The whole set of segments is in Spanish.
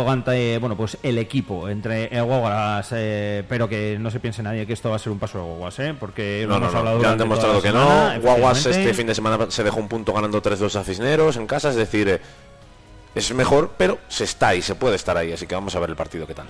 juega ante, bueno, pues el equipo, entre el Guaguas, eh, pero que no se piense nadie que esto va a ser un paso de Guaguas, ¿eh? Porque No, hemos no, hablado ya han demostrado que semana, no. Guaguas este fin de semana se dejó un punto ganando 3-2 a Cisneros en casa, es decir, eh, es mejor, pero se está ahí, se puede estar ahí, así que vamos a ver el partido qué tal.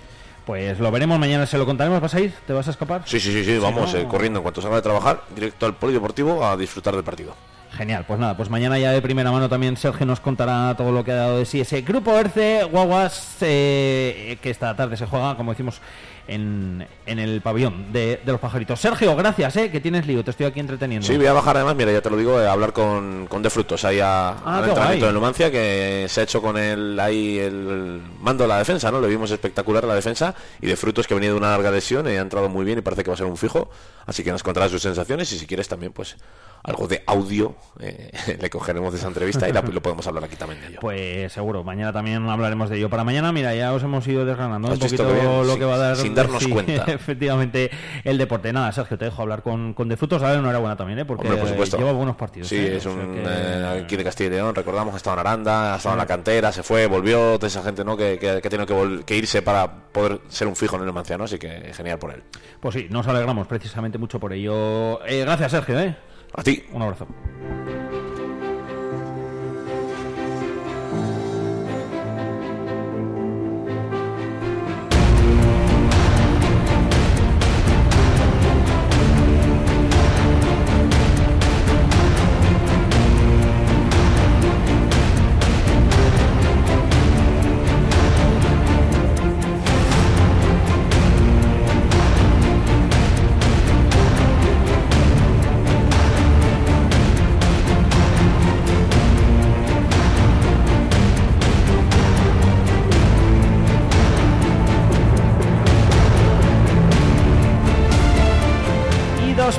Pues lo veremos mañana, se lo contaremos. ¿Vas a ir? ¿Te vas a escapar? Sí, sí, sí, sí, vamos ¿no? eh, corriendo en cuanto salga de trabajar, directo al polideportivo a disfrutar del partido. Genial, pues nada, pues mañana ya de primera mano también Sergio nos contará todo lo que ha dado de sí ese grupo ERCE Guaguas, eh, que esta tarde se juega, como decimos, en, en el pabellón de, de los pajaritos. Sergio, gracias, eh, que tienes lío, te estoy aquí entreteniendo. Sí, voy a bajar además, mira, ya te lo digo, eh, a hablar con, con De Frutos ahí a, Ah, al entrenamiento de Numancia, que se ha hecho con él ahí el mando de la defensa, ¿no? Le vimos espectacular la defensa y De Frutos que venía de una larga lesión y ha entrado muy bien y parece que va a ser un fijo, así que nos contará sus sensaciones y si quieres también, pues, algo de audio eh, le cogeremos de esa entrevista y la- lo podemos hablar aquí también de ello. Pues seguro, mañana también hablaremos de ello. Para mañana, mira, ya os hemos ido desgranando un ¿Has visto poquito lo Sin- que va a dar sin darnos sí, cuenta. efectivamente el deporte. Nada, Sergio, te dejo hablar con, con De Frutos, dale enhorabuena también, ¿eh? porque Hombre, por lleva buenos partidos. Sí, ¿eh? es O sea un que- eh, aquí de Castilla y León, recordamos que estaba en Aranda, ha estado en la cantera, se fue, volvió, toda esa gente ¿no? que, que, que ha tenido que, que irse para poder ser un fijo en el Manciano, así que genial por él. Pues sí, nos alegramos precisamente mucho por ello. Eh, gracias, Sergio, ¿eh? A ti. Un abrazo.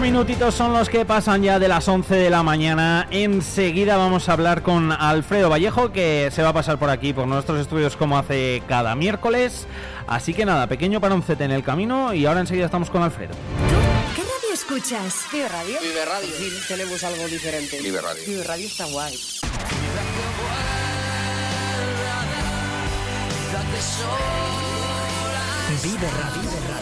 Minutitos son los que pasan ya de las 11 de la mañana. Enseguida vamos a hablar con Alfredo Vallejo, que se va a pasar por aquí, por nuestros estudios, como hace cada miércoles. Así que nada, pequeño paroncete en el camino y ahora enseguida estamos con Alfredo. ¿Qué radio escuchas? Vive Radio. Vive Radio. Sí, tenemos algo diferente. Vive Radio. Vive Radio está guay. Vive Radio. Vive Radio.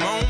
Moment,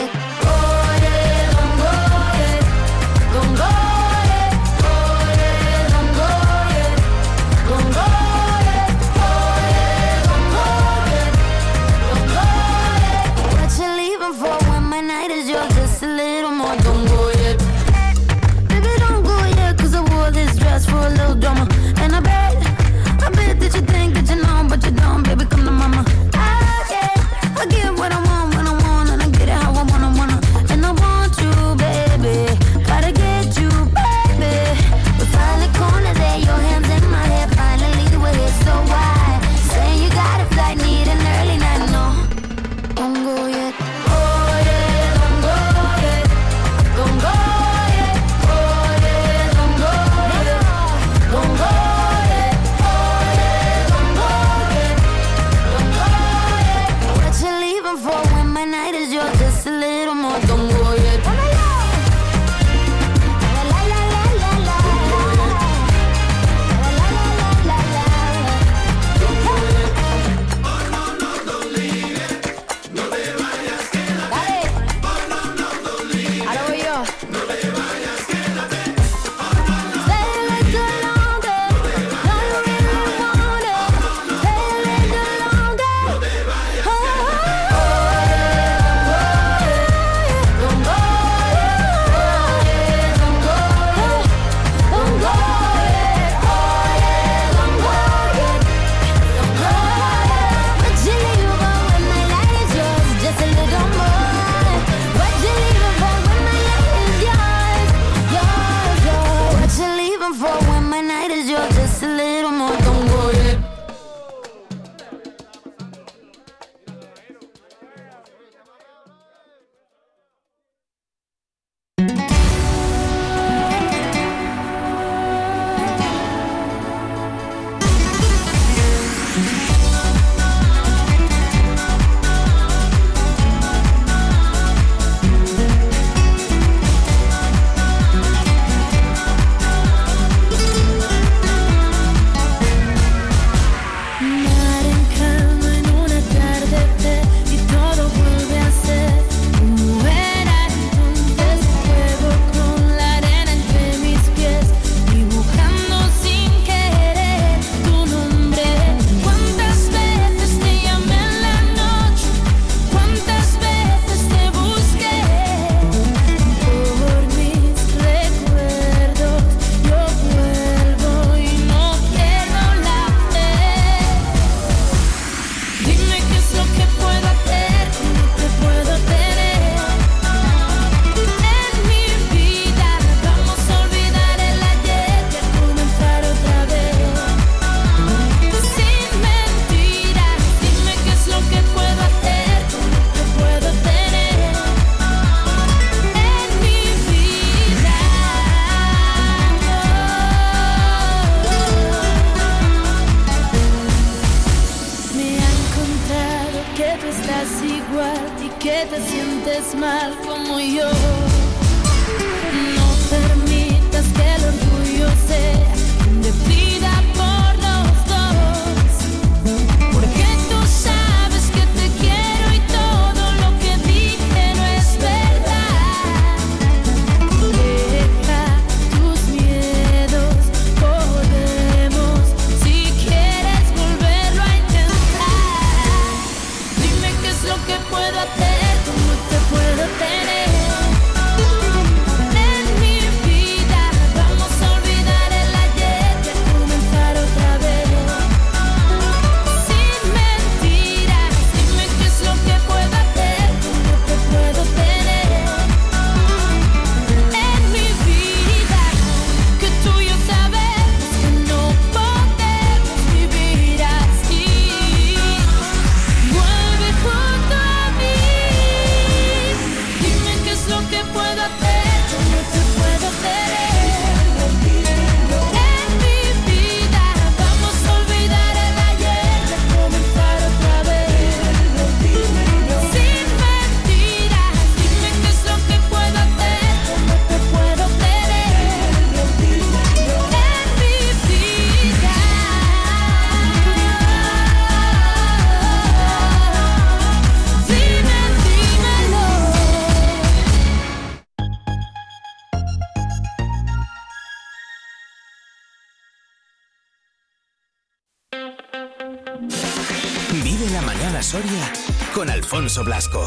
Vive la mañana Soria con Alfonso Blasco.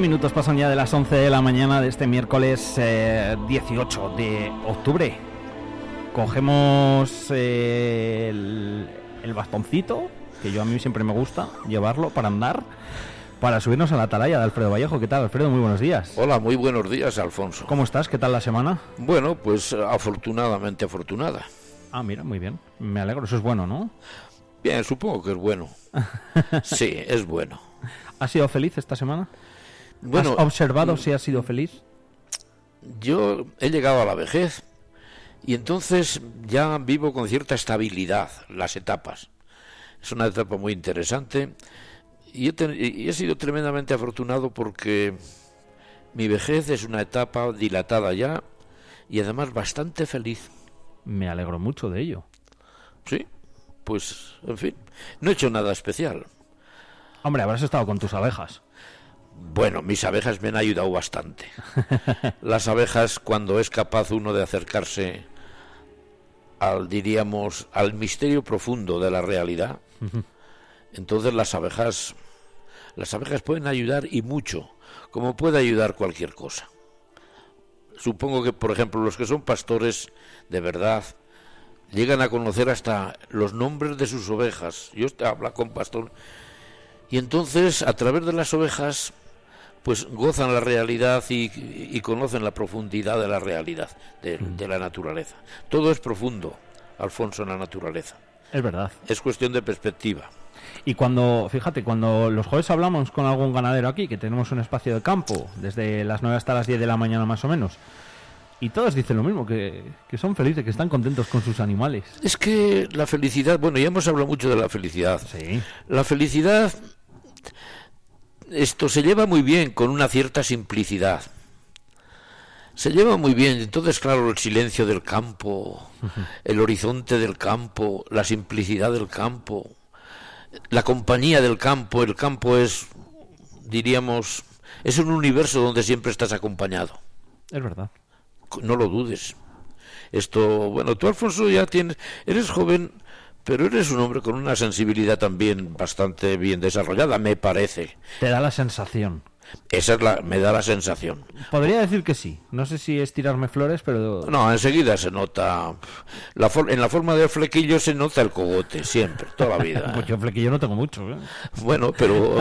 Minutos pasan ya de las 11 de la mañana de este miércoles eh, 18 de octubre. Cogemos eh, el, el bastoncito, que yo a mí siempre me gusta llevarlo para andar, para subirnos a la atalaya de Alfredo Vallejo. ¿Qué tal, Alfredo? Muy buenos días. Hola, muy buenos días, Alfonso. ¿Cómo estás? ¿Qué tal la semana? Bueno, pues afortunadamente afortunada. Ah, mira, muy bien. Me alegro, eso es bueno, ¿no? Bien, supongo que es bueno. Sí, es bueno. ¿Has sido feliz esta semana? Bueno, ¿Has observado si has sido feliz? yo he llegado a la vejez y entonces ya vivo con cierta estabilidad las etapas. Es una etapa muy interesante y he, ten- y he sido tremendamente afortunado porque mi vejez es una etapa dilatada ya y además bastante feliz. Me alegro mucho de ello. Sí, pues, en fin, no he hecho nada especial. Hombre, habrás estado con tus abejas. Bueno, mis abejas me han ayudado bastante. Las abejas, cuando es capaz uno de acercarse al, diríamos, al misterio profundo de la realidad, entonces las abejas, las abejas pueden ayudar y mucho, como puede ayudar cualquier cosa. Supongo que, por ejemplo, los que son pastores de verdad llegan a conocer hasta los nombres de sus ovejas. Yo hablo con pastor y entonces, a través de las ovejas, pues gozan la realidad y, y conocen la profundidad de la realidad, de, de la naturaleza. Todo es profundo, Alfonso, en la naturaleza. Es verdad. Es cuestión de perspectiva. Y cuando, fíjate, cuando los jueves hablamos con algún ganadero aquí, que tenemos un espacio de campo, desde las 9 hasta las 10 de la mañana más o menos, y todos dicen lo mismo, que, que son felices, que están contentos con sus animales. Es que la felicidad, bueno, ya hemos hablado mucho de la felicidad. Sí. La felicidad, esto se lleva muy bien con una cierta simplicidad. Se lleva muy bien, entonces claro, el silencio del campo, el horizonte del campo, la simplicidad del campo, la compañía del campo, el campo es, diríamos, es un universo donde siempre estás acompañado Es verdad. no lo dudes. Esto, bueno, tú Alfonso ya tienes, eres joven, pero eres un hombre con una sensibilidad también bastante bien desarrollada, me parece. Te da la sensación. Esa es la, me da la sensación. Podría decir que sí. No sé si es tirarme flores, pero... No, enseguida se nota, la for- en la forma del flequillo se nota el cogote, siempre, toda la vida. Pues yo flequillo no tengo mucho. ¿eh? Bueno, pero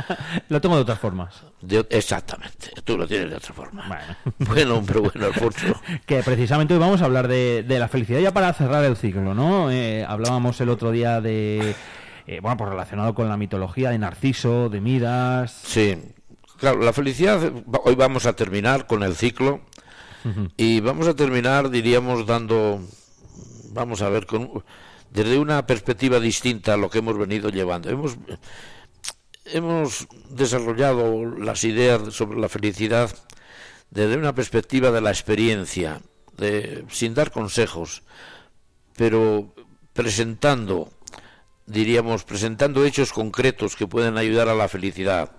Lo tengo de otras formas. de- exactamente, tú lo tienes de otra forma. Bueno. Bueno, pero bueno, Alfonso. Que precisamente hoy vamos a hablar de, de la felicidad ya para cerrar el ciclo, ¿no? Eh, hablábamos el otro día de eh, bueno, pues relacionado con la mitología de Narciso, de Midas. Sí, claro, la felicidad, hoy vamos a terminar con el ciclo y vamos a terminar, diríamos, dando, vamos a ver, con, desde una perspectiva distinta a lo que hemos venido llevando. Hemos, hemos desarrollado las ideas sobre la felicidad desde una perspectiva de la experiencia, de, sin dar consejos, pero presentando, diríamos, presentando hechos concretos que pueden ayudar a la felicidad.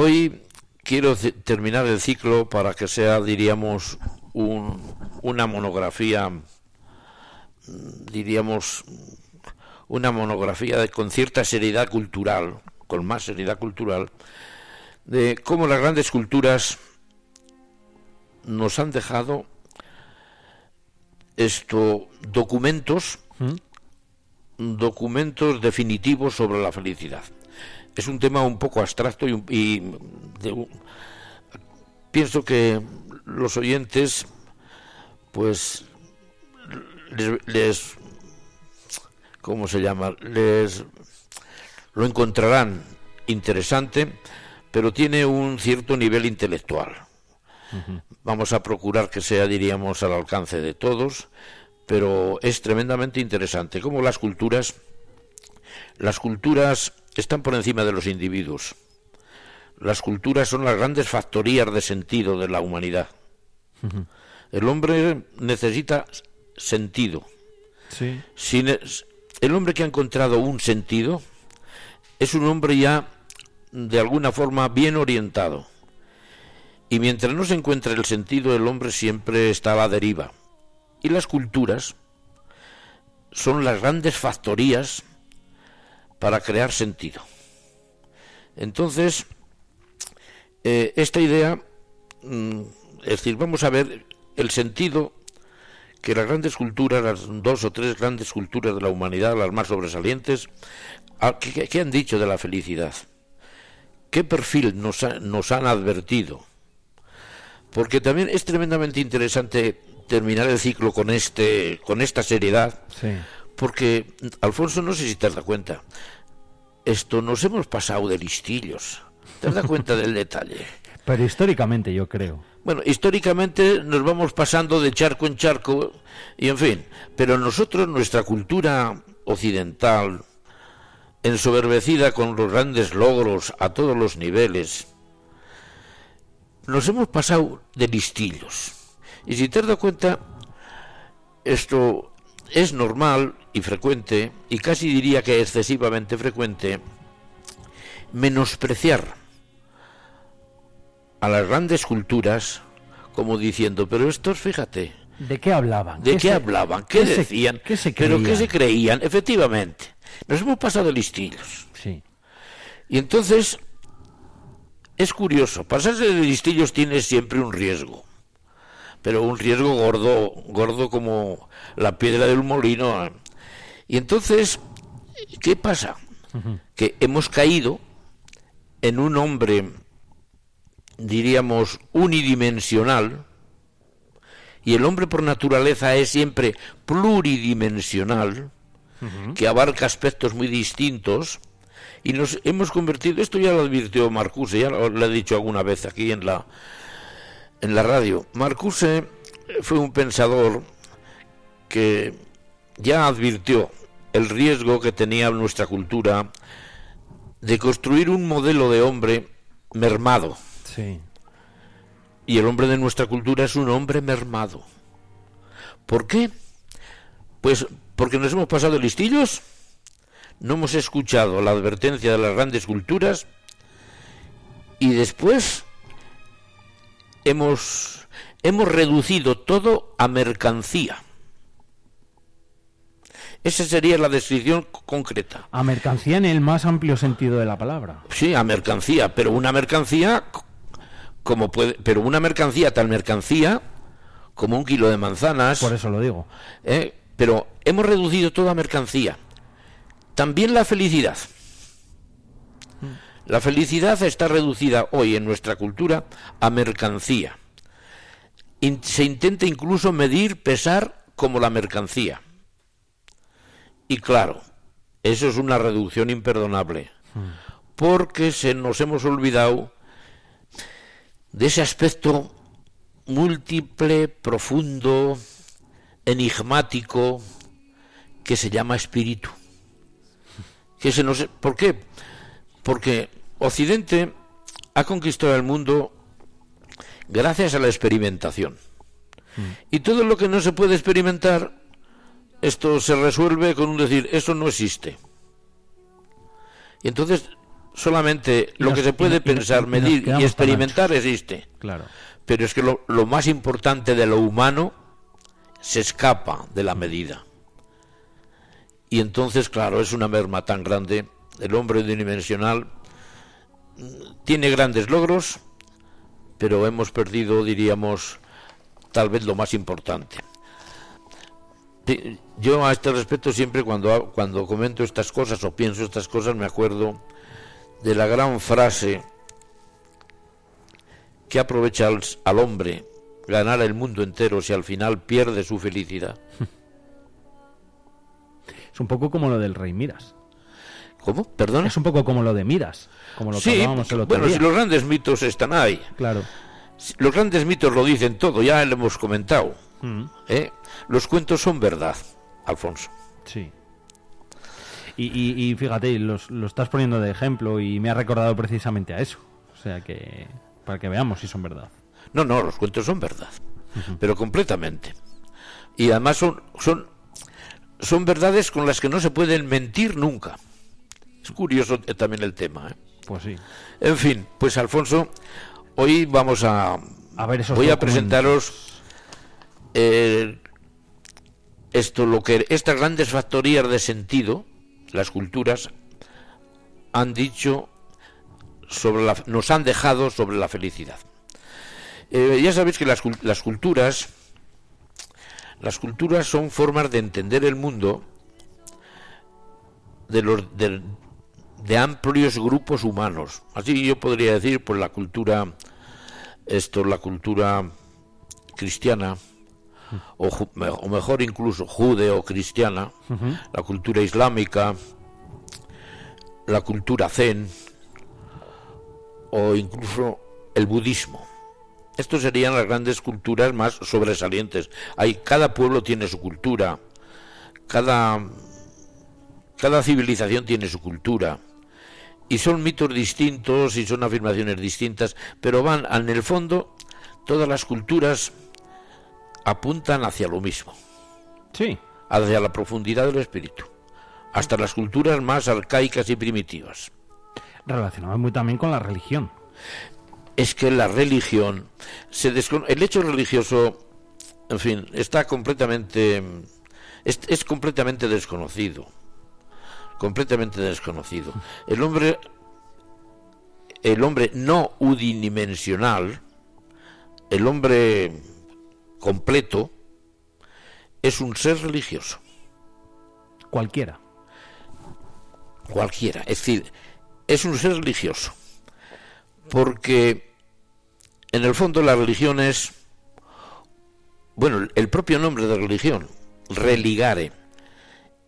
Hoy quiero terminar el ciclo para que sea, diríamos, un- una monografía, mm, diríamos, una monografía de- con cierta seriedad cultural, con más seriedad cultural, de cómo las grandes culturas nos han dejado esto documentos documentos definitivos sobre la felicidad. Es un tema un poco abstracto y, de pienso que los oyentes pues les, les ¿cómo se llama? les lo encontrarán interesante, pero tiene un cierto nivel intelectual. Vamos a procurar que sea, diríamos, al alcance de todos, pero es tremendamente interesante. Como las culturas, las culturas están por encima de los individuos. Las culturas son las grandes factorías de sentido de la humanidad. El hombre necesita sentido. Sí. Sin es- el hombre que ha encontrado un sentido es un hombre ya de alguna forma bien orientado. Y mientras no se encuentre el sentido, el hombre siempre está a la deriva. Y las culturas son las grandes factorías para crear sentido. Entonces, eh, esta idea, mm, es decir, vamos a ver el sentido que las grandes culturas, las dos o tres grandes culturas de la humanidad, las más sobresalientes, ah, ¿qué, han dicho de la felicidad? ¿Qué perfil nos, nos han advertido? Porque también es tremendamente interesante terminar el ciclo con, este, con esta seriedad, Sí. Porque, Alfonso, no sé si te has dado cuenta, esto nos hemos pasado de listillos. ¿Te has dado cuenta del detalle? Pero históricamente yo creo. Bueno, históricamente nos vamos pasando de charco en charco y en fin, pero nosotros, nuestra cultura occidental, ensoberbecida con los grandes logros a todos los niveles, nos hemos pasado de listillos. Y si te has dado cuenta, esto es normal y frecuente, y casi diría que excesivamente frecuente, menospreciar a las grandes culturas como diciendo, pero estos, fíjate, ¿De qué hablaban? ¿de qué, se- hablaban? ¿Qué, se- decían? ¿Qué se ¿Pero qué creían? se creían? Efectivamente, nos hemos pasado listillos. Sí. Y entonces, es curioso, pasarse de listillos tiene siempre un riesgo, pero un riesgo gordo, gordo como la piedra del molino. Y entonces, ¿qué pasa? Que hemos caído en un hombre, diríamos, unidimensional, y el hombre por naturaleza es siempre pluridimensional, que abarca aspectos muy distintos, y nos hemos convertido, esto ya lo advirtió Marcuse, ya lo, lo he dicho alguna vez aquí en la, en la radio. Marcuse fue un pensador que ya advirtió el riesgo que tenía nuestra cultura de construir un modelo de hombre mermado. Sí. Y el hombre de nuestra cultura es un hombre mermado. ¿Por qué? Pues porque nos hemos pasado listillos, no hemos escuchado la advertencia de las grandes culturas y después hemos, hemos reducido todo a mercancía. Esa sería la descripción concreta. A mercancía en el más amplio sentido de la palabra. Sí, a mercancía, pero una mercancía como puede, pero una mercancía tal mercancía como un kilo de manzanas. Por eso lo digo. ¿eh? Pero hemos reducido toda mercancía. También la felicidad. La felicidad está reducida hoy en nuestra cultura a mercancía. Se intenta incluso medir, pesar como la mercancía. Y claro, Eso es una reducción imperdonable. Porque se nos hemos olvidado de ese aspecto múltiple, profundo, enigmático, que se llama espíritu. Que se nos, ¿Por qué? Porque Occidente ha conquistado el mundo gracias a la experimentación. Y todo lo que no se puede experimentar, esto se resuelve con un decir, eso no existe. Y entonces solamente Y lo nos- que se y puede y pensar, y medir y tan experimentar existe. Claro. Pero es que lo, lo más importante de lo humano se escapa de la medida. Y entonces, claro, es una merma tan grande. El hombre unidimensional mm, tiene grandes logros, pero hemos perdido, diríamos, tal vez lo más importante. Sí, Yo a este respecto siempre cuando, cuando comento estas cosas o pienso estas cosas me acuerdo de la gran frase que aprovecha al, al hombre ganar el mundo entero si al final pierde su felicidad. Es un poco como lo del rey Miras. ¿Cómo? ¿Perdona? Es un poco como lo de Miras, como lo que sí, hablábamos el otro bueno, día. si los grandes mitos están ahí. Claro. Los grandes mitos lo dicen todo, ya lo hemos comentado. Mm, ¿eh? Los cuentos son verdad, Alfonso. sí. Y, y- y fíjate, los- lo estás poniendo de ejemplo y me ha recordado precisamente a eso. O sea que, para que veamos si son verdad. No, no, los cuentos son verdad, pero completamente. Y además son, son, son verdades con las que no se pueden mentir nunca. Es curioso también el tema. ¿eh? Pues sí. En fin, pues Alfonso, hoy vamos a, A ver esos voy a presentaros eh, esto, lo que estas grandes factorías de sentido, las culturas, han dicho sobre la, nos han dejado sobre la felicidad. Eh, ya sabéis que las, las culturas, las culturas son formas de entender el mundo de los de amplios grupos humanos. Así yo podría decir, pues la cultura, esto, la cultura cristiana, o, mejor incluso judeo-cristiana, la cultura islámica, la cultura zen, o incluso el budismo. Estos serían las grandes culturas más sobresalientes. Hay, cada pueblo tiene su cultura, cada, cada civilización tiene su cultura. Y son mitos distintos y son afirmaciones distintas, pero van, en el fondo, todas las culturas apuntan hacia lo mismo, Sí. hacia la profundidad del espíritu, hasta las culturas más arcaicas y primitivas. Relacionado muy también con la religión. es que la religión se el hecho religioso en fin está completamente es, es completamente desconocido completamente desconocido el hombre el hombre no unidimensional el hombre completo es un ser religioso Cualquiera. cualquiera. Es decir, es un ser religioso. Porque en el fondo la religión es, bueno, el propio nombre de religión, religare,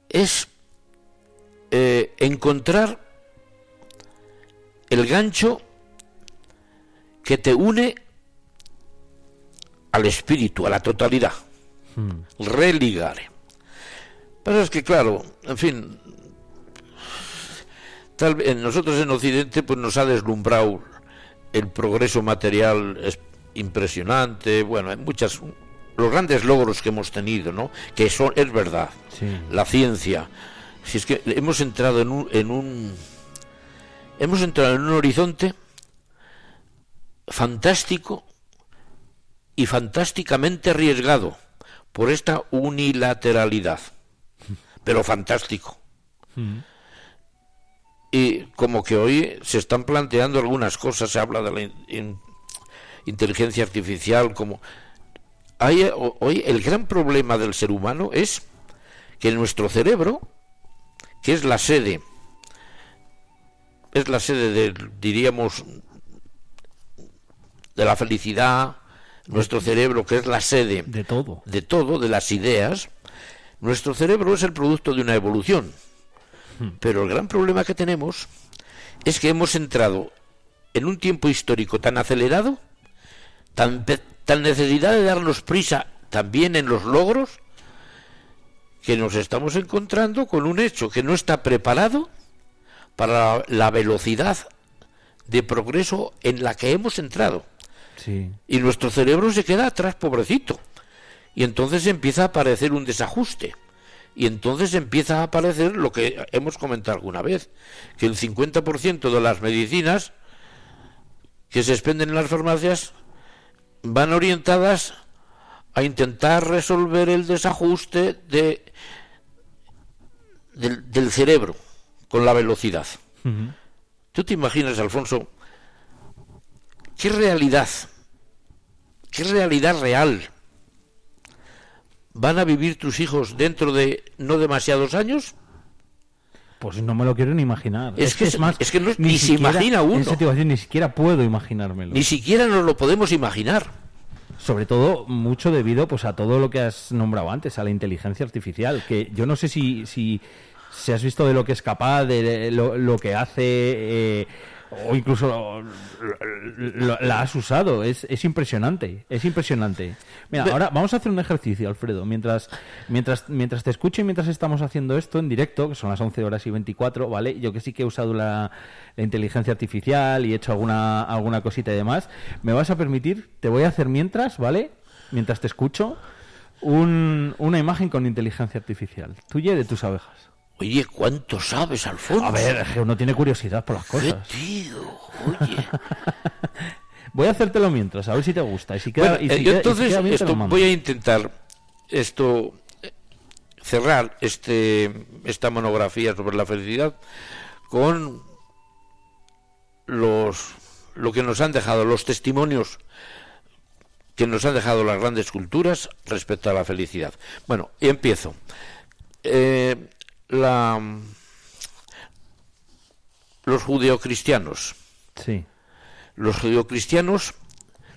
es eh, encontrar el gancho que te une al espíritu, a la totalidad. Religare. Pero es que, claro, en fin, tal vez nosotros en Occidente pues nos ha deslumbrado el progreso material es impresionante, bueno, hay muchas los grandes logros que hemos tenido, ¿no? Que son es verdad. Sí. La ciencia. Si es que hemos entrado en un en un hemos entrado en un horizonte fantástico y fantásticamente arriesgado por esta unilateralidad. Pero fantástico. Y como que hoy se están planteando algunas cosas, se habla de la in- in- inteligencia artificial, como... Hay, ho- hoy el gran problema del ser humano es que nuestro cerebro, que es la sede, es la sede de, diríamos, de la felicidad, nuestro cerebro, que es la sede De todo. de todo, de las ideas, nuestro cerebro es el producto de una evolución. Pero el gran problema que tenemos es que hemos entrado en un tiempo histórico tan acelerado, tan, tan necesidad de darnos prisa también en los logros, que nos estamos encontrando con un hecho que no está preparado para la velocidad de progreso en la que hemos entrado. Sí. Y nuestro cerebro se queda atrás, pobrecito. Y entonces empieza a aparecer un desajuste. Y entonces empieza a aparecer lo que hemos comentado alguna vez, que el 50% de las medicinas que se expenden en las farmacias van orientadas a intentar resolver el desajuste de, del, del cerebro con la velocidad. ¿Tú te imaginas, Alfonso, qué realidad, qué realidad real van a vivir tus hijos dentro de no demasiados años? Pues no me lo quiero ni imaginar. Es que es- es que no- ni se imagina uno. Eso te iba a decir, ni siquiera puedo imaginármelo. Ni siquiera nos lo podemos imaginar. Sobre todo mucho debido pues a todo lo que has nombrado antes, a la inteligencia artificial, que yo no sé si, si, si has visto de lo que es capaz, de, de lo, lo que hace, eh, o incluso lo- lo- la has usado. Es, es impresionante, es impresionante. Mira, ahora vamos a hacer un ejercicio, Alfredo. Mientras, mientras, mientras te escucho y mientras estamos haciendo esto en directo, que son las 11 horas y 24, ¿vale? Yo que sí que he usado la, la inteligencia artificial y he hecho alguna, alguna cosita y demás, me vas a permitir, te voy a hacer mientras, ¿vale? Mientras te escucho, un- una imagen con inteligencia artificial, tuya y de tus abejas. Oye, ¿cuánto sabes, Alfonso? A ver, uno tiene curiosidad por las ¿Qué cosas. tío? Oye. Voy a hacértelo mientras, a ver si te gusta. Y si queda, Bueno, y si yo queda- y si entonces queda esto, voy a intentar esto cerrar este esta monografía sobre la felicidad con los lo que nos han dejado los testimonios que nos han dejado las grandes culturas respecto a la felicidad. Bueno, y empiezo. Eh, la, los judeocristianos Sí. los judeocristianos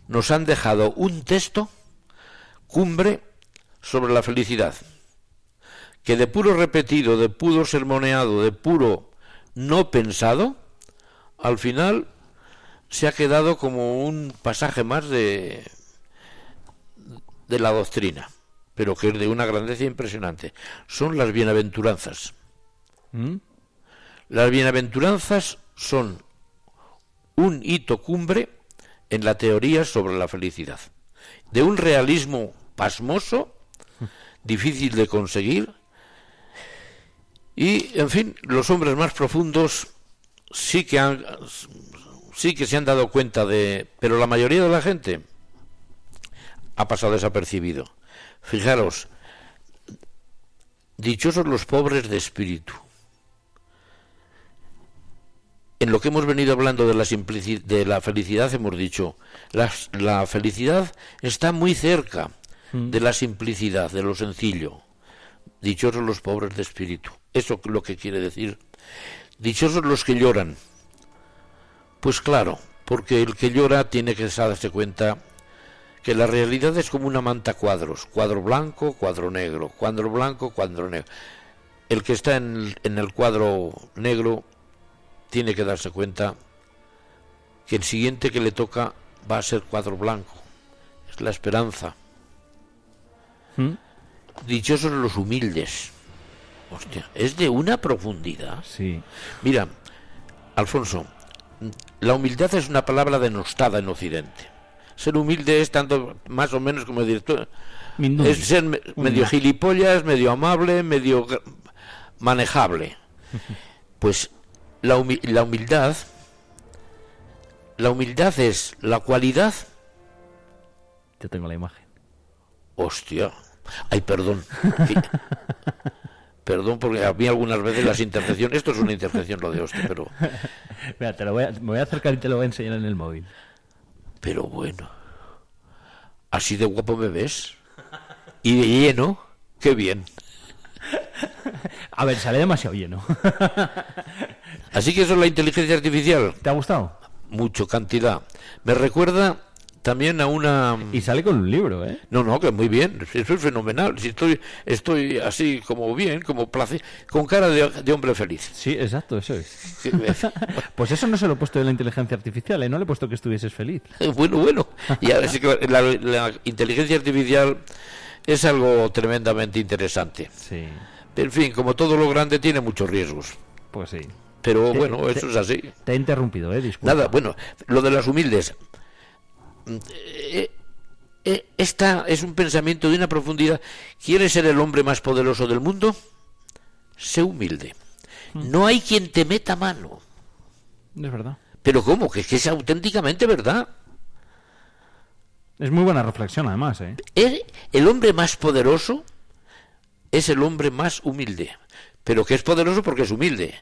nos han dejado un texto cumbre sobre la felicidad, que de puro repetido, de puro sermoneado, de puro no pensado, al final se ha quedado como un pasaje más de, de la doctrina, pero que es de una grandeza impresionante. Son las bienaventuranzas. ¿Mm? Las bienaventuranzas son un hito cumbre en la teoría sobre la felicidad, de un realismo pasmoso, difícil de conseguir, y, en fin, los hombres más profundos sí que han, sí que se han dado cuenta de, pero la mayoría de la gente ha pasado desapercibido. Fijaros, dichosos los pobres de espíritu. En lo que hemos venido hablando de la, de la felicidad hemos dicho, la, la felicidad está muy cerca de la simplicidad, de lo sencillo. Dichosos los pobres de espíritu. Eso es lo que quiere decir. Dichosos los que lloran. Pues claro, porque el que llora tiene que darse cuenta que la realidad es como una manta cuadros, cuadro blanco, cuadro negro, cuadro blanco, cuadro negro. El que está en el, en el cuadro negro tiene que darse cuenta que el siguiente que le toca va a ser cuadro blanco. Es la esperanza. ¿Mm? Dichosos los humildes. Hostia, es de una profundidad. Sí. Mira, Alfonso, la humildad es una palabra denostada en Occidente. Ser humilde es tanto más o menos como Mindumi. es ser me- medio gilipollas, medio amable, medio manejable. Pues la, humi- la humildad, la humildad es la cualidad, Yo tengo la imagen. hostia, ay perdón, perdón porque a mí algunas veces las interjecciones, esto es una interjección lo de hostia, pero Mira, te lo voy a, me voy a acercar y te lo voy a enseñar en el móvil. Pero bueno, así de guapo me ves. Y de lleno, qué bien. A ver, sale demasiado lleno. Así que eso es la inteligencia artificial. ¿Te ha gustado? Mucho cantidad. Me recuerda también a una... Y sale con un libro, ¿eh? No, no, que muy bien, eso es fenomenal. Si estoy, estoy así como bien, como place, con cara de, de hombre feliz. Sí, exacto, eso es. Sí, Pues eso no se lo he puesto de la inteligencia artificial, ¿eh? No le he puesto que estuvieses feliz. Bueno, bueno. Y ahora sí que la, la inteligencia artificial es algo tremendamente interesante. Sí, En fin, como todo lo grande tiene muchos riesgos. pues sí. Pero Te- bueno, te- eso es así. Te he interrumpido, ¿eh? Disculpa. Nada, bueno, lo de las humildes. Mm, eh, eh, Esta es un pensamiento de una profundidad. ¿Quieres ser el hombre más poderoso del mundo? Sé humilde. No hay quien te meta mano. Es verdad. Pero ¿cómo? Que es que es auténticamente verdad. Es muy buena reflexión, además, ¿eh? El, el hombre más poderoso es el hombre más humilde. Pero que es poderoso porque es humilde.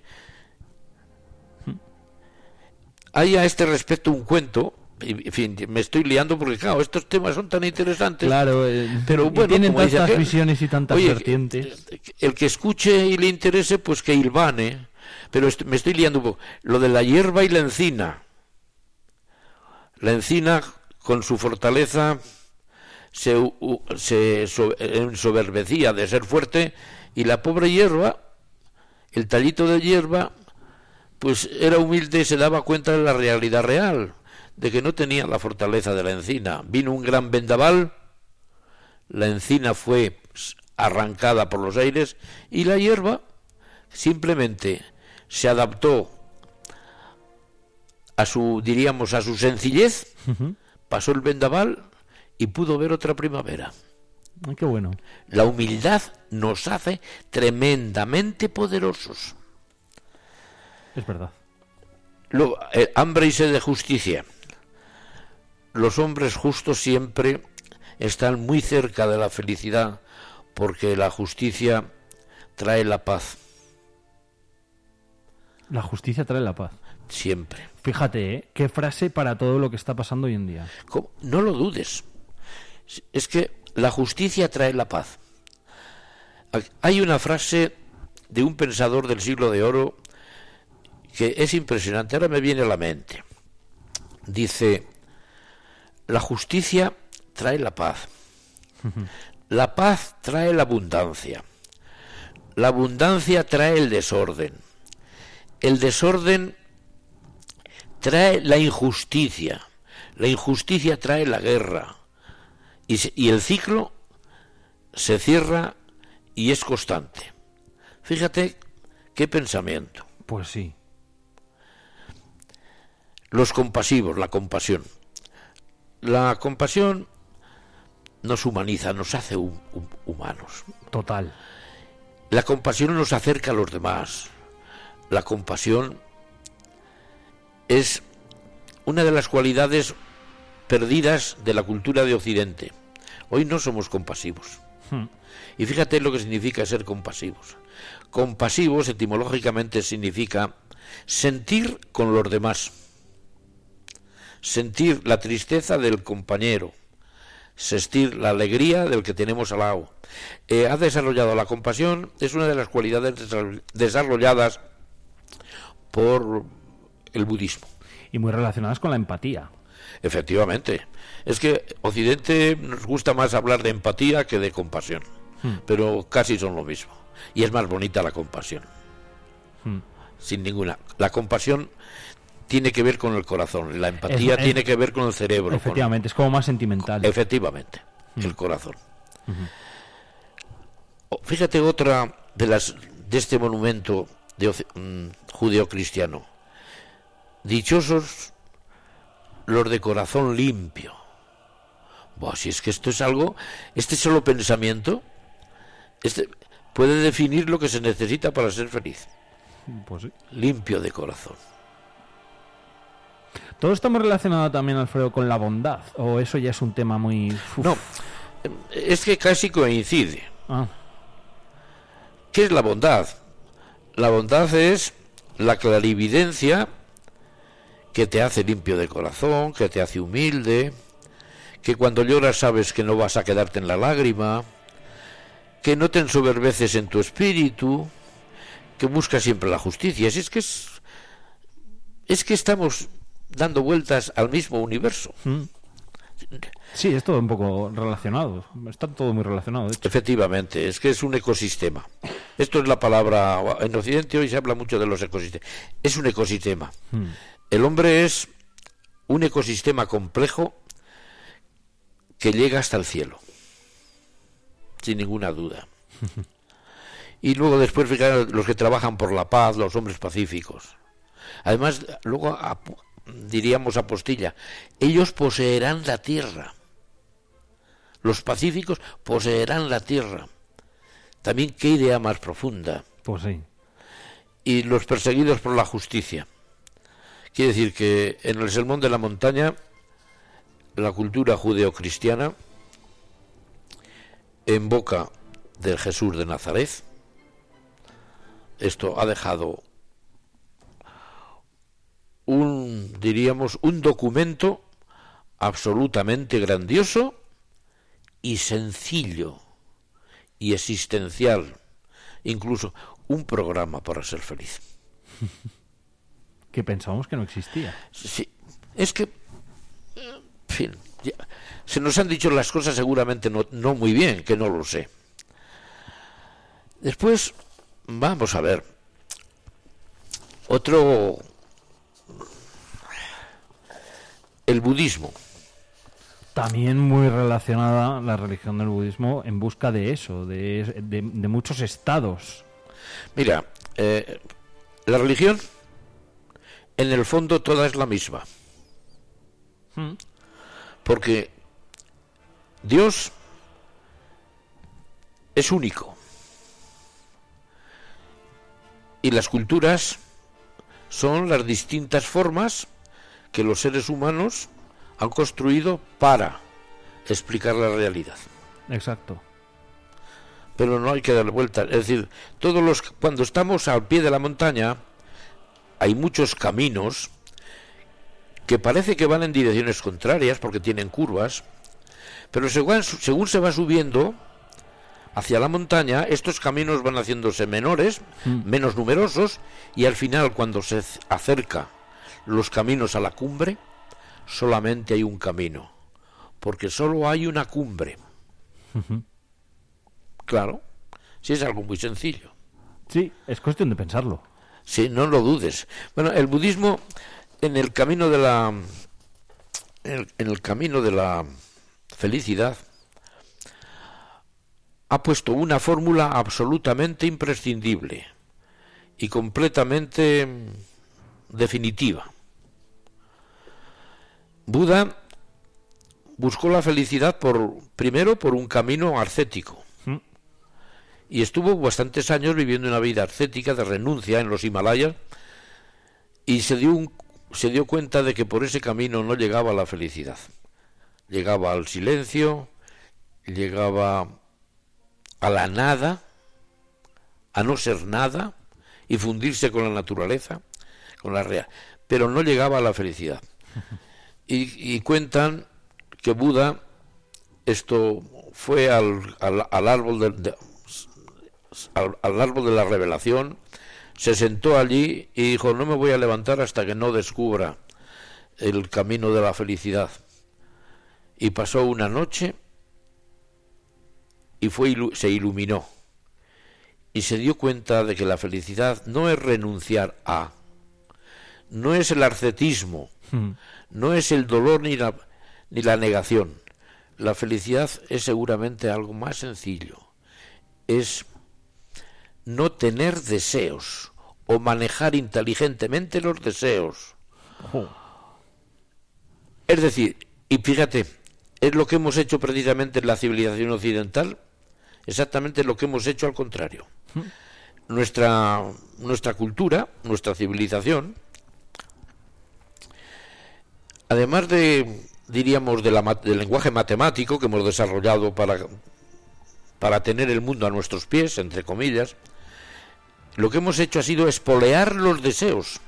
Hay a este respecto un cuento. En fin, me estoy liando porque, claro, estos temas son tan interesantes. Claro, eh, pero bueno, tienen tantas aquel, visiones y tantas oye, vertientes. El que escuche y le interese, pues que hilvane. Pero est- me estoy liando un poco. Lo de la hierba y la encina. La encina, con su fortaleza, se, se so- ensoberbecía de ser fuerte y la pobre hierba, el tallito de hierba, pues era humilde y se daba cuenta de la realidad real, de que no tenía la fortaleza de la encina. Vino un gran vendaval, la encina fue arrancada por los aires y la hierba simplemente se adaptó a su, diríamos, a su sencillez, pasó el vendaval y pudo ver otra primavera. Ay, qué bueno. La humildad nos hace tremendamente poderosos. Es verdad. Luego, eh, hambre y sed de justicia. Los hombres justos siempre están muy cerca de la felicidad porque la justicia trae la paz, La justicia trae la paz. siempre. Fíjate, ¿eh? Qué frase para todo lo que está pasando hoy en día. ¿Cómo? No lo dudes. Es que la justicia trae la paz. Hay una frase de un pensador del siglo de oro que es impresionante. Ahora me viene a la mente. Dice, la justicia trae la paz. La paz trae la abundancia. La abundancia trae el desorden. El desorden trae la injusticia. La injusticia trae la guerra. Y, se- y el ciclo se cierra y es constante. Fíjate qué pensamiento. Pues sí. Los compasivos, la compasión. La compasión nos humaniza, nos hace hum- hum- humanos. Total. La compasión nos acerca a los demás. La compasión es una de las cualidades perdidas de la cultura de Occidente. Hoy no somos compasivos. Hmm. Y fíjate lo que significa ser compasivos. Compasivos etimológicamente significa sentir con los demás, sentir la tristeza del compañero, sentir la alegría del que tenemos al lado. Eh, ha desarrollado la compasión, es una de las cualidades desar- desarrolladas por el budismo. Y muy relacionadas con la empatía. Efectivamente. Es que Occidente nos gusta más hablar de empatía que de compasión. Pero casi son lo mismo. Y es más bonita la compasión. Hmm. Sin ninguna. La compasión tiene que ver con el corazón. La empatía Es- es- tiene que ver con el cerebro. con- Efectivamente, es como más sentimental. efectivamente. El corazón. O- Fíjate otra de las de este monumento de mm, judeo-cristiano. Dichosos los de corazón limpio. Buah, si es que esto es algo, este solo pensamiento, este puede definir lo que se necesita para ser feliz. Pues sí. Limpio de corazón. Todo está muy relacionado también, Alfredo, con la bondad. O eso ya es un tema muy. uf. No, es que casi coincide. Ah, ¿Qué es la bondad? La bondad es la clarividencia que te hace limpio de corazón, que te hace humilde, que cuando lloras sabes que no vas a quedarte en la lágrima, que no te ensoberbeces en tu espíritu, que buscas siempre la justicia. Si es que es, es que estamos dando vueltas al mismo universo. mm, Sí, es todo un poco relacionado. Está todo muy relacionado, de hecho. Efectivamente, es que es un ecosistema. Esto es la palabra. En Occidente hoy se habla mucho de los ecosistemas. Es un ecosistema. El hombre es un ecosistema complejo que llega hasta el cielo. Sin ninguna duda. Y luego después, fijar los que trabajan por la paz, los hombres pacíficos. Además, luego diríamos apostilla, ellos poseerán la tierra. Los pacíficos poseerán la tierra. También qué idea más profunda. Pues sí. Y los perseguidos por la justicia. Quiere decir que en el Sermón de la Montaña, la cultura judeocristiana, en boca de Jesús de Nazaret, esto ha dejado un, diríamos, un documento absolutamente grandioso y sencillo y existencial, incluso un programa para ser feliz. Que pensábamos que no existía. Sí, es que, en fin, ya- se nos han dicho las cosas seguramente no, no muy bien, que no lo sé. Después, vamos a ver, otro, el budismo. También muy relacionada la religión del budismo en busca de eso, de, de- de muchos estados. Mira, eh, la religión, en el fondo, toda es la misma. Porque Dios es único. Y las culturas son las distintas formas que los seres humanos han construido para explicar la realidad Exacto. pero no hay que darle vuelta. Es decir, todos los cuando estamos al pie de la montaña hay muchos caminos que parece que van en direcciones contrarias porque tienen curvas, pero según, según se va subiendo hacia la montaña, estos caminos van haciéndose menores, menos numerosos, y al final cuando se acerca los caminos a la cumbre, solamente hay un camino, porque solo hay una cumbre. Claro, si es algo muy sencillo. Sí, es cuestión de pensarlo. Sí, no lo dudes. Bueno, el budismo en el camino de la en el, en el camino de la felicidad ha puesto una fórmula absolutamente imprescindible y completamente mm, definitiva. Buda buscó la felicidad por primero por un camino ascético y estuvo bastantes años viviendo una vida ascética de renuncia en los Himalayas y se dio un- se dio cuenta de que por ese camino no llegaba a la felicidad. Llegaba al silencio, llegaba a la nada, a no ser nada y fundirse con la naturaleza, con la real, pero no llegaba a la felicidad. Y, cuentan que Buda esto fue al, al- árbol de- de, al, árbol de la revelación, se sentó allí y dijo, no me voy a levantar hasta que no descubra el camino de la felicidad. Y pasó una noche y fue, se iluminó. Y se dio cuenta de que la felicidad no es renunciar a, no es el arcetismo, no es el dolor ni la, ni la negación. La felicidad es seguramente algo más sencillo. Es no tener deseos o manejar inteligentemente los deseos. Es decir, y fíjate, es lo que hemos hecho precisamente en la civilización occidental, exactamente lo que hemos hecho al contrario. Nuestra, nuestra cultura, nuestra civilización, además de, diríamos, del lenguaje matemático que hemos desarrollado para, para tener el mundo a nuestros pies, entre comillas, lo que hemos hecho ha sido espolear los deseos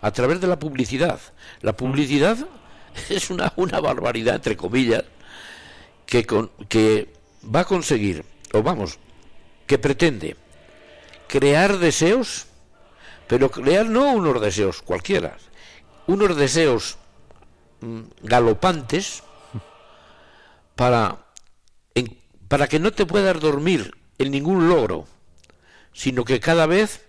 a través de la publicidad. La publicidad es una, una barbaridad, entre comillas, que, que va a conseguir, o vamos, que pretende crear deseos, pero crear no unos deseos cualquiera, unos deseos galopantes para, en- para que no te puedas dormir en ningún logro, sino que cada vez,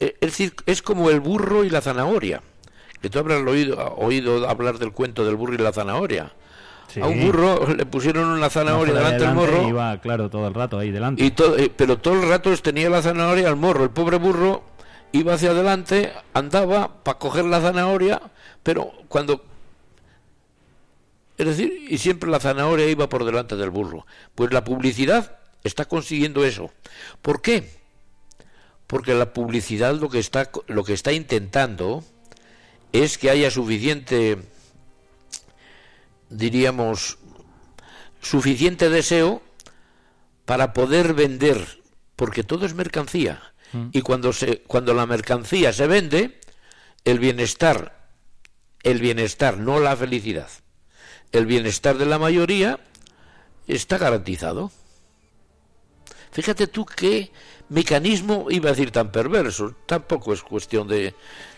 eh, es decir, es como el burro y la zanahoria, que tú habrás oído, oído hablar del cuento del burro y la zanahoria. Sí. A un burro le pusieron una zanahoria delante del morro. Iba, claro, todo el rato ahí delante. Y to- eh, pero todo el rato tenía la zanahoria al morro. El pobre burro iba hacia adelante, andaba para coger la zanahoria, pero cuando... Es decir, y siempre la zanahoria iba por delante del burro. Pues la publicidad está consiguiendo eso. ¿Por qué? Porque la publicidad lo que está, lo que está intentando es que haya suficiente, diríamos, suficiente deseo para poder vender, porque todo es mercancía. Y cuando se cuando la mercancía se vende, el bienestar, el bienestar, no la felicidad. El bienestar de la mayoría está garantizado. Fíjate tú qué mecanismo iba a decir tan perverso. Tampoco es cuestión de,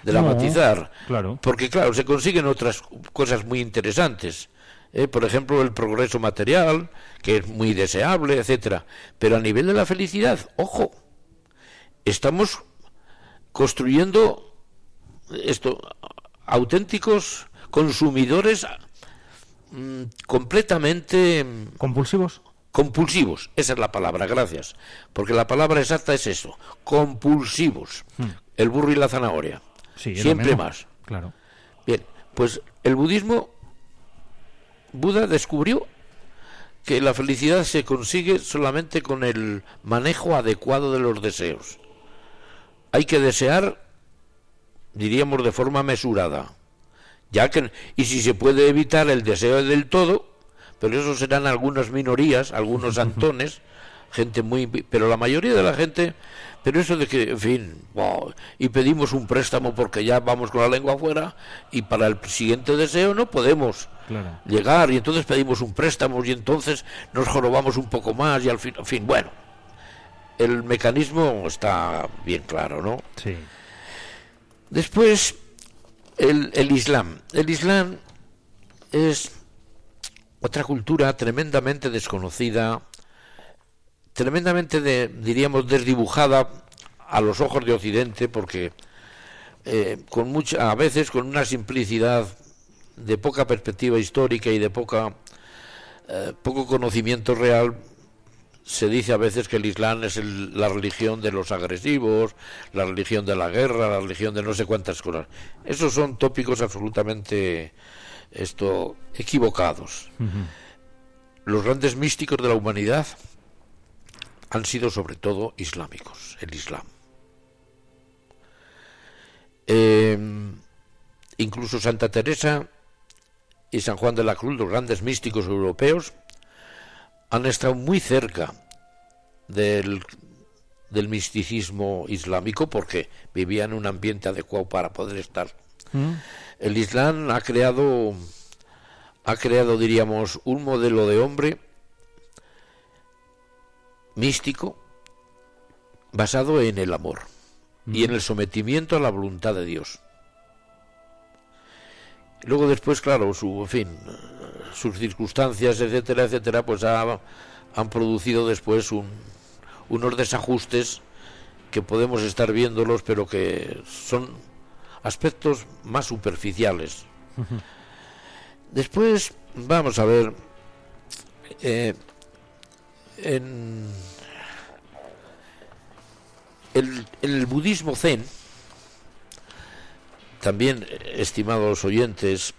de No, dramatizar. claro. Porque claro, se consiguen otras cosas muy interesantes. ¿eh? Por ejemplo, el progreso material, que es muy deseable, etcétera. Pero a nivel de la felicidad, ojo, estamos construyendo esto auténticos consumidores mm, completamente mm, ¿Compulsivos? compulsivos. Esa es la palabra, gracias. Porque la palabra exacta es eso, compulsivos. El burro y la zanahoria. Sí, Siempre más. Claro. Bien, pues el budismo, Buda descubrió que la felicidad se consigue solamente con el manejo adecuado de los deseos. Hay que desear, diríamos, de forma mesurada. Ya que, y si se puede evitar el deseo del todo, pero eso serán algunas minorías, algunos antones, gente muy... Pero la mayoría de la gente... Pero eso de que, en fin, wow, y pedimos un préstamo porque ya vamos con la lengua afuera y para el siguiente deseo no podemos Claro. llegar y entonces pedimos un préstamo y entonces nos jorobamos un poco más y al fin, en fin, bueno, el mecanismo está bien claro, ¿no? Sí. Después, el, el Islam. El Islam es otra cultura tremendamente desconocida, tremendamente, diríamos, desdibujada a los ojos de Occidente, porque eh, con mucha, a veces con una simplicidad de poca perspectiva histórica y de poca eh, poco conocimiento real, se dice a veces que el Islam es el- la religión de los agresivos, la religión de la guerra, la religión de no sé cuántas cosas. Esos son tópicos absolutamente esto equivocados. Los grandes místicos de la humanidad han sido sobre todo islámicos, el Islam. Eh, incluso Santa Teresa y San Juan de la Cruz, los grandes místicos europeos, han estado muy cerca del, del misticismo islámico porque vivían en un ambiente adecuado para poder estar. El Islam ha creado, ha creado, diríamos, un modelo de hombre místico basado en el amor y en el sometimiento a la voluntad de Dios. Luego después, claro, su, en fin, sus circunstancias, etcétera, etcétera, pues ha- han producido después un- unos desajustes que podemos estar viéndolos, pero que son aspectos más superficiales. Después, vamos a ver, eh, en el, el budismo zen, también, eh, estimados oyentes,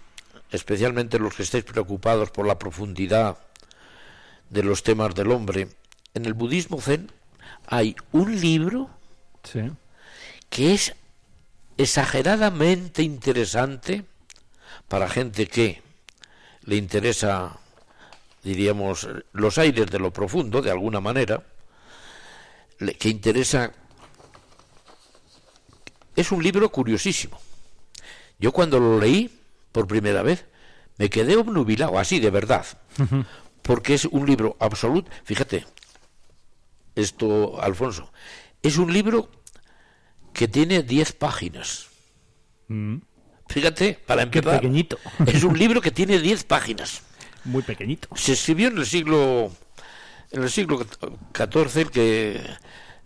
especialmente los que estéis preocupados por la profundidad de los temas del hombre, en el budismo zen hay un libro Sí. que es exageradamente interesante para gente que le interesa, diríamos, los aires de lo profundo, de alguna manera, que interesa... Es un libro curiosísimo. Yo cuando lo leí por primera vez me quedé obnubilado, así de verdad, porque es un libro absoluto. Fíjate, esto, Alfonso, es un libro que tiene 10 páginas. Mm. Fíjate, para Qué empezar. pequeñito. Es un libro que tiene 10 páginas. Muy pequeñito. Se escribió en el siglo en el siglo XIV que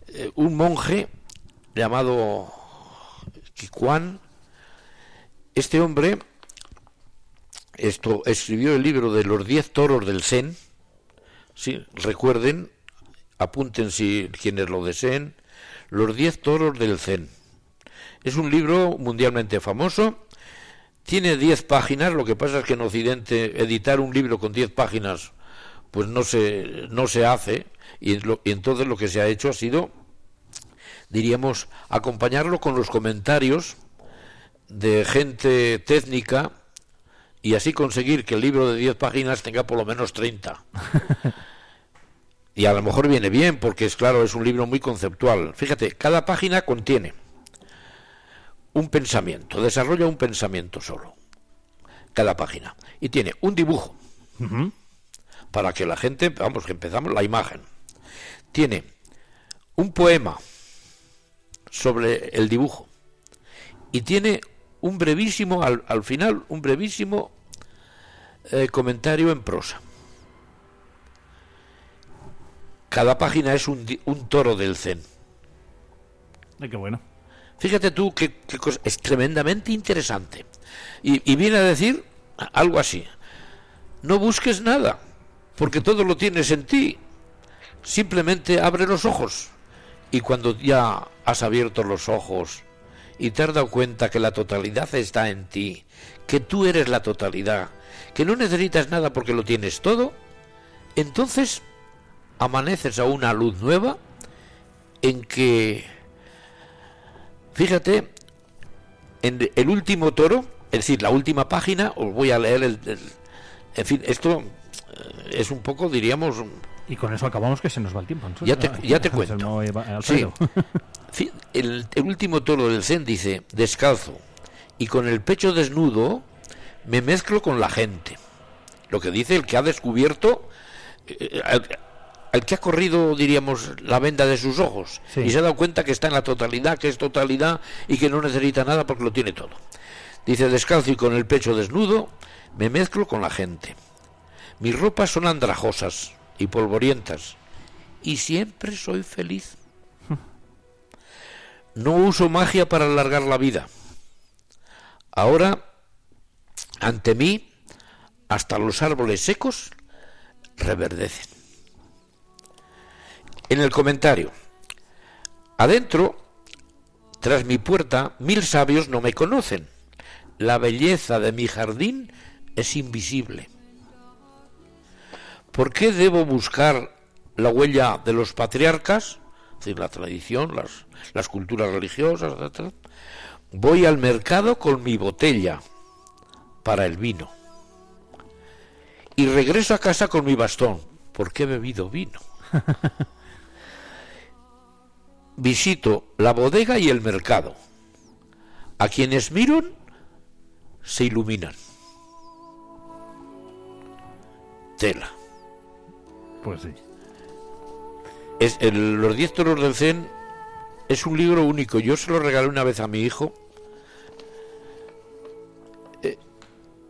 eh, un monje llamado Kikuan, este hombre esto escribió el libro de los diez toros del Zen. Sí, recuerden, apunten si quienes lo deseen, los diez toros del Zen. Es un libro mundialmente famoso. Tiene 10 páginas, lo que pasa es que en Occidente editar un libro con 10 páginas pues no se, no se hace y, lo- y entonces lo que se ha hecho ha sido, diríamos, acompañarlo con los comentarios de gente técnica y así conseguir que el libro de 10 páginas tenga por lo menos 30. y a lo mejor viene bien porque es claro, es un libro muy conceptual. Fíjate, cada página contiene un pensamiento, desarrolla un pensamiento solo, cada página. Y tiene un dibujo, para que la gente, vamos, que empezamos la imagen. Tiene un poema sobre el dibujo. Y tiene un brevísimo, al, al final, un brevísimo eh, comentario en prosa. Cada página es un, un toro del zen. Ay, qué bueno. Fíjate tú que, cosa, es tremendamente interesante. Y, y viene a decir algo así. No busques nada, porque todo lo tienes en ti. Simplemente abre los ojos. Y cuando ya has abierto los ojos y te has dado cuenta que la totalidad está en ti, que tú eres la totalidad, que no necesitas nada porque lo tienes todo, entonces amaneces a una luz nueva en que Fíjate, en el último toro, es decir, la última página, os voy a leer el... el- en fin, esto eh, es un poco, diríamos... Y con eso acabamos que se nos va el tiempo. Ya te, ya te cuento. Sí. El, el último toro del Zen dice, descalzo, y con el pecho desnudo me mezclo con la gente. Lo que dice el que ha descubierto, eh, al, al que ha corrido, diríamos, la venda de sus ojos Sí. y se ha dado cuenta que está en la totalidad, que es totalidad y que no necesita nada porque lo tiene todo. Dice, descalzo y con el pecho desnudo me mezclo con la gente. Mis ropas son andrajosas y polvorientas y siempre soy feliz. No uso magia para alargar la vida. Ahora, ante mí, hasta los árboles secos reverdecen. En el comentario, adentro, tras mi puerta, mil sabios no me conocen. La belleza de mi jardín es invisible. ¿Por qué debo buscar la huella de los patriarcas? Es decir, la tradición, las, las culturas religiosas, etc. Voy al mercado con mi botella para el vino. Y regreso a casa con mi bastón, porque he bebido vino. Visito la bodega y el mercado. A quienes miran se iluminan. Tela. Pues sí. Es el- Los diez toros del Zen es un libro único. Yo se lo regalé una vez a mi hijo eh,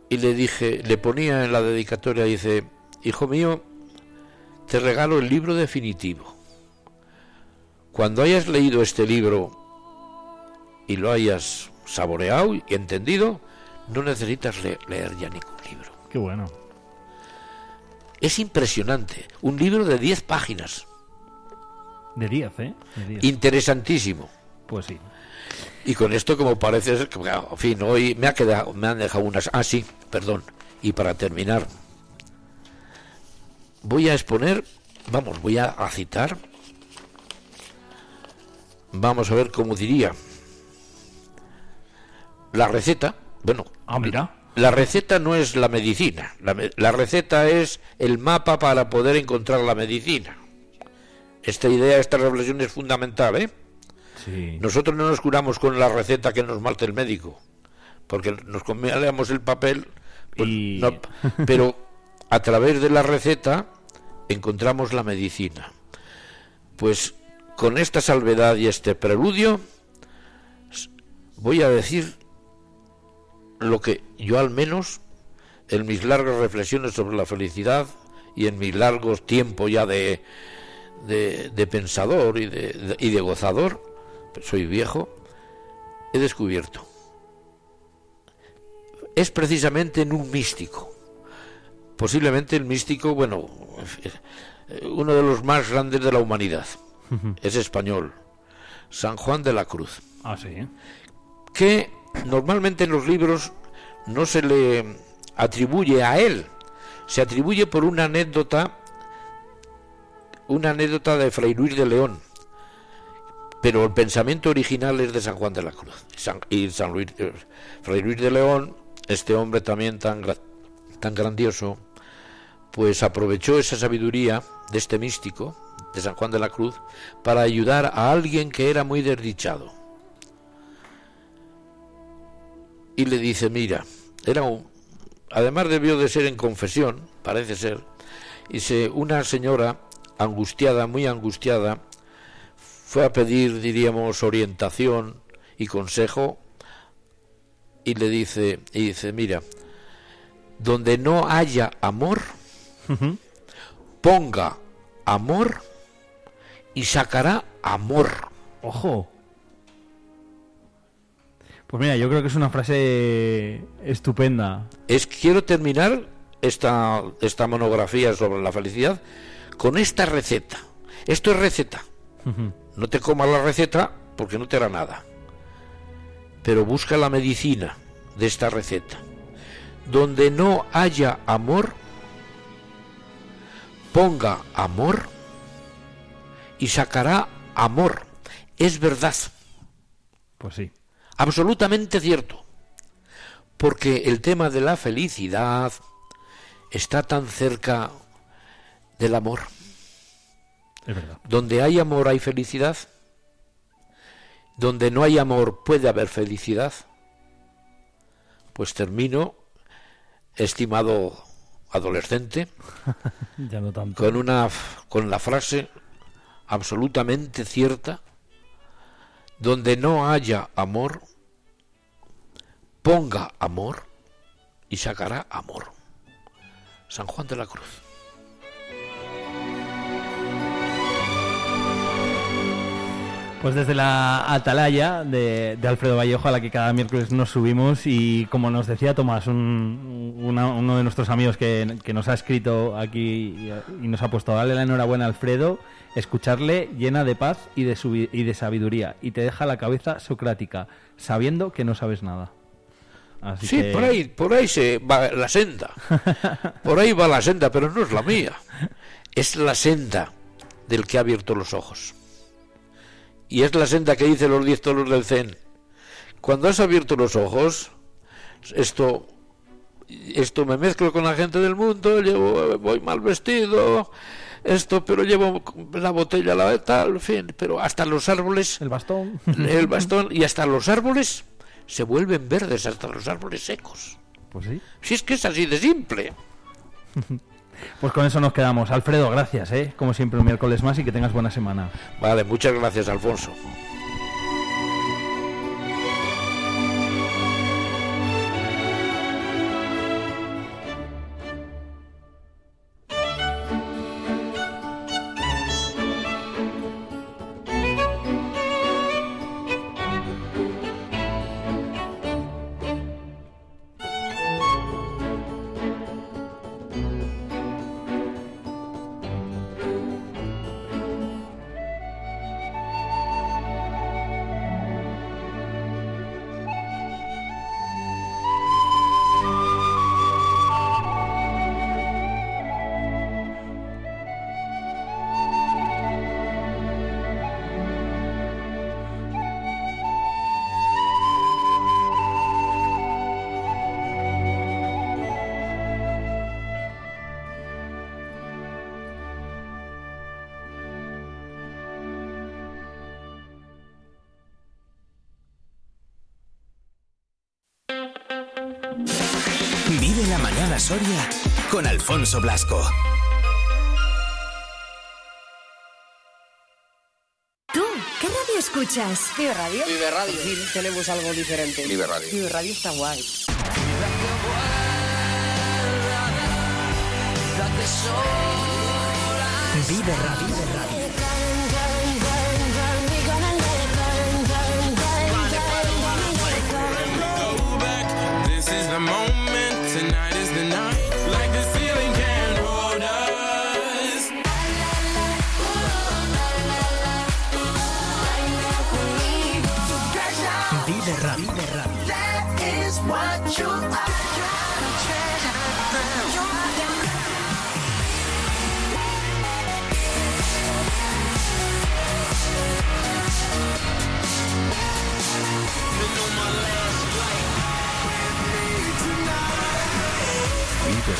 y le dije, le ponía en la dedicatoria, dice, hijo mío, te regalo el libro definitivo. Cuando hayas leído este libro y lo hayas saboreado y entendido, no necesitas le- leer ya ningún libro. Qué bueno. Es impresionante. Un libro de 10 páginas. De 10, ¿eh? De 10. Interesantísimo. Pues sí. Y con esto, como parece ser que, bueno, en fin, hoy me, ha quedado, me han dejado unas. Ah, sí, perdón. Y para terminar, voy a exponer, vamos, voy a, citar. Vamos a ver cómo diría. La receta, bueno, Ah, mira. la receta no es la medicina. La, la receta es el mapa para poder encontrar la medicina. Esta idea, esta reflexión es fundamental, ¿eh? Sí. Nosotros no nos curamos con la receta que nos marca el médico, porque nos comíamos el papel, pues, Y- no- pero a través de la receta encontramos la medicina. Pues con esta salvedad y este preludio voy a decir lo que yo al menos en mis largas reflexiones sobre la felicidad y en mis largos tiempos ya de, de, de pensador y de, de- y de gozador, soy viejo, he descubierto. Es precisamente en un místico. Posiblemente el místico, bueno, uno de los más grandes de la humanidad. Es español. San Juan de la Cruz Ah, sí. que normalmente en los libros no se le atribuye a él, se atribuye por una anécdota, una anécdota de Fray Luis de León, pero el pensamiento original es de San Juan de la Cruz. Y San Luis, eh, Fray Luis de León, este hombre también tan, tan grandioso, pues aprovechó esa sabiduría de este místico, de San Juan de la Cruz, para ayudar a alguien que era muy desdichado. y le dice, mira, era un... Además debió de ser en confesión, parece ser, y se, una señora angustiada, muy angustiada, fue a pedir, diríamos, orientación y consejo y le dice, y dice, mira, donde no haya amor, ponga amor y sacará amor. Ojo. Pues mira, yo creo que es una frase estupenda. es quiero terminar esta, esta monografía sobre la felicidad con esta receta. Esto es receta. No te comas la receta porque no te hará nada. Pero busca la medicina de esta receta. Donde no haya amor, ponga amor y sacará amor. Es verdad, Pues sí. absolutamente cierto. Porque el tema de la felicidad está tan cerca del amor. Es verdad. Donde hay amor hay felicidad. Donde no hay amor puede haber felicidad. Pues termino, estimado adolescente, Ya no tanto. con una con la frase absolutamente cierta donde no haya amor ponga amor y sacará amor San Juan de la Cruz Pues desde la atalaya de, de Alfredo Vallejo, a la que cada miércoles nos subimos, y como nos decía Tomás, un- una- uno de nuestros amigos que, que nos ha escrito aquí y, y nos ha puesto, dale la enhorabuena a Alfredo, escucharle llena de paz y de, subi- y de sabiduría, y te deja la cabeza socrática, sabiendo que no sabes nada. Así sí que- por ahí por ahí se va la senda. Por ahí va la senda pero no es la mía. Es la senda del que ha abierto los ojos y es la senda que dice los diez toros del Zen cuando has abierto los ojos esto esto me mezclo con la gente del mundo llevo voy mal vestido esto pero llevo la botella la tal en fin pero hasta los árboles El bastón. el bastón y hasta los árboles se vuelven verdes hasta los árboles secos Pues sí. si es que es así de simple Pues con eso nos quedamos. Alfredo, gracias, ¿eh? Como siempre, un miércoles más y que tengas buena semana. vale muchas gracias Alfonso Alfonso Blasco. ¿Tú qué radio escuchas? Vive Radio. Vive Radio. Pues Por tenemos algo diferente. Vive Radio. Vive Radio está guay. Vive Radio. Vive Radio.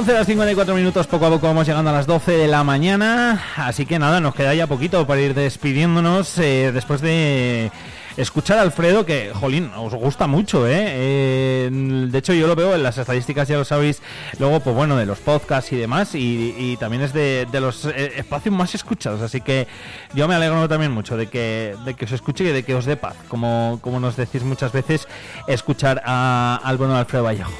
11 de las 54 minutos, poco a poco vamos llegando a las 12 de la mañana, así que nada, nos queda ya poquito para ir despidiéndonos eh, después de escuchar a Alfredo, que, jolín, os gusta mucho, ¿eh? ¿eh? De hecho, yo lo veo en las estadísticas, ya lo sabéis, luego, pues bueno, de los podcasts y demás, y, y también es de, de los eh, espacios más escuchados, así que yo me alegro también mucho de que, de que os escuche y de que os dé paz, como, como nos decís muchas veces, escuchar al bueno Alfredo Vallejo.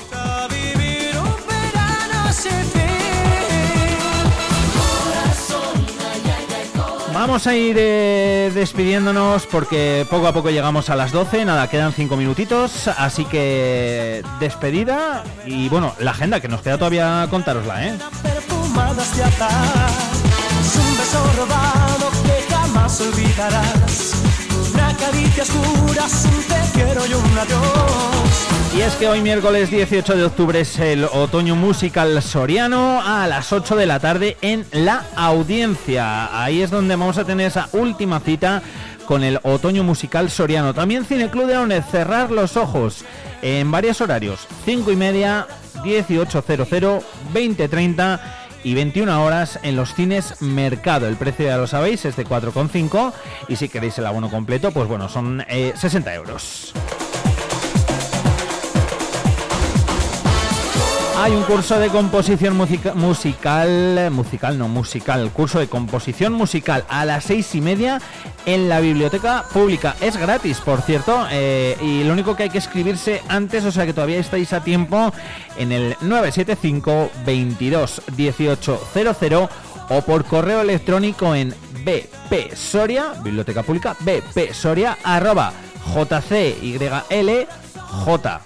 Vamos a ir eh, despidiéndonos porque poco a poco llegamos a las 12, nada, quedan 5 minutitos, así que despedida y bueno, la agenda que nos queda todavía contárosla, ¿eh? Y es que hoy miércoles 18 de octubre es el otoño musical soriano a las 8 de la tarde en la audiencia. Ahí es donde vamos a tener esa última cita con el otoño musical soriano. También Cineclub de Onez, cerrar los ojos en varios horarios, 5 y media, 18.00, 20.30 y 21 horas en los cines Mercado. El precio ya lo sabéis, es de 4,5 y si queréis el abono completo, pues bueno, son eh, 60 euros. Hay un curso de composición musica- musical, musical no, musical, curso de composición musical a las seis y media en la biblioteca pública. Es gratis, por cierto, eh, y lo único que hay que escribirse antes, o sea que todavía estáis a tiempo, en el 975 22 1800 o por correo electrónico en bp soria, biblioteca pública, bp soria, arroba jcyl, j,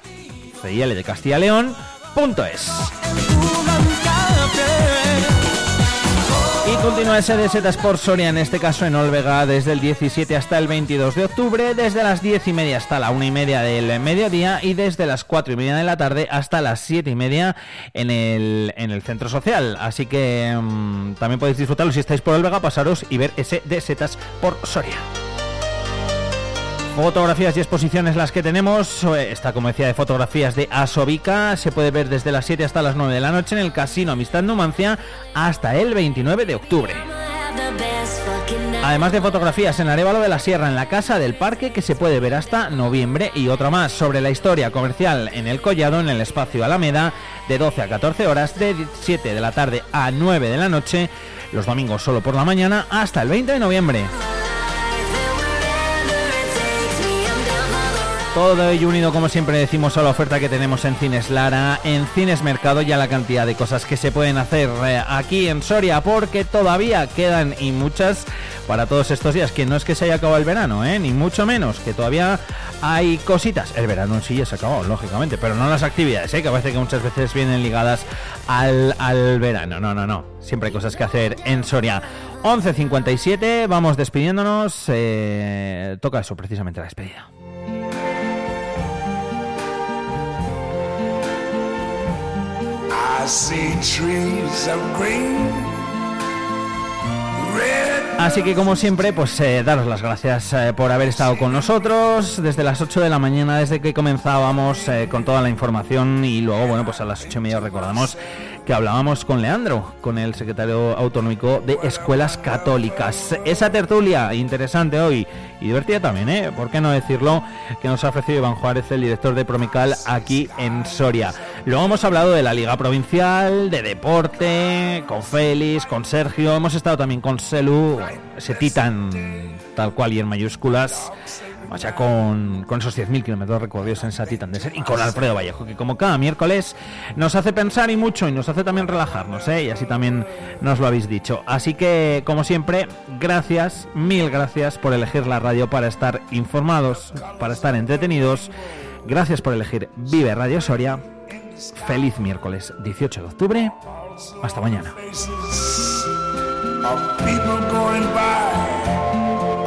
de Castilla y León, punto es. Y continúa Setas por Soria, en este caso en Olvega, desde el 17 hasta el 22 de octubre, desde las 10 y media hasta la 1 y media del mediodía y desde las 4 y media de la tarde hasta las 7 y media en el, en el centro social. Así que mm, también podéis disfrutarlo si estáis por Olvega, pasaros y ver Setas por Soria. Fotografías y exposiciones las que tenemos. Eh, Esta, como decía, de fotografías de Asobica se puede ver desde las 7 hasta las 9 de la noche en el Casino Amistad Numancia hasta el 29 de octubre. Además de fotografías en Arevalo de la Sierra, en la Casa del Parque, que se puede ver hasta noviembre, y otra más sobre la historia comercial en el Collado, en el espacio Alameda, de 12 a 14 horas, de 7 de la tarde a 9 de la noche, los domingos solo por la mañana, hasta el 20 de noviembre. Todo ello unido, como siempre decimos, a la oferta que tenemos en Cines Lara, en Cines Mercado y a la cantidad de cosas que se pueden hacer eh, aquí en Soria, porque todavía quedan y muchas para todos estos días. Que no es que se haya acabado el verano, ¿eh? ni mucho menos, que todavía hay cositas. El verano en sí ya se acabó, lógicamente, pero no las actividades, ¿eh? que parece que muchas veces vienen ligadas al, al verano. No, no, no. Siempre hay cosas que hacer en Soria. 11.57, vamos despidiéndonos. eh, toca eso, precisamente la despedida. Así que como siempre, pues eh, daros las gracias eh, por haber estado con nosotros desde las 8 de la mañana, desde que comenzábamos eh, con toda la información y luego, bueno, pues a las 8 y media os recordamos que hablábamos con Leandro, con el secretario autonómico de Escuelas Católicas. Esa tertulia interesante hoy y divertida también, ¿eh? ¿Por qué no decirlo? Que nos ha ofrecido Iván Juárez, el director de Promical, aquí en Soria. Luego hemos hablado de la Liga Provincial, de deporte, con Félix, con Sergio, hemos estado también con Selu, ese titán tal cual y en mayúsculas. O sea, con, con esos 10.000 kilómetros recorridos en esa Titan Desert y con Alfredo Vallejo, que como cada miércoles nos hace pensar y mucho y nos hace también relajarnos, ¿eh? y así también nos lo habéis dicho. Así que, como siempre, gracias, mil gracias por elegir la radio para estar informados, para estar entretenidos. Gracias por elegir Vive Radio Soria. Feliz miércoles 18 de octubre. Hasta mañana.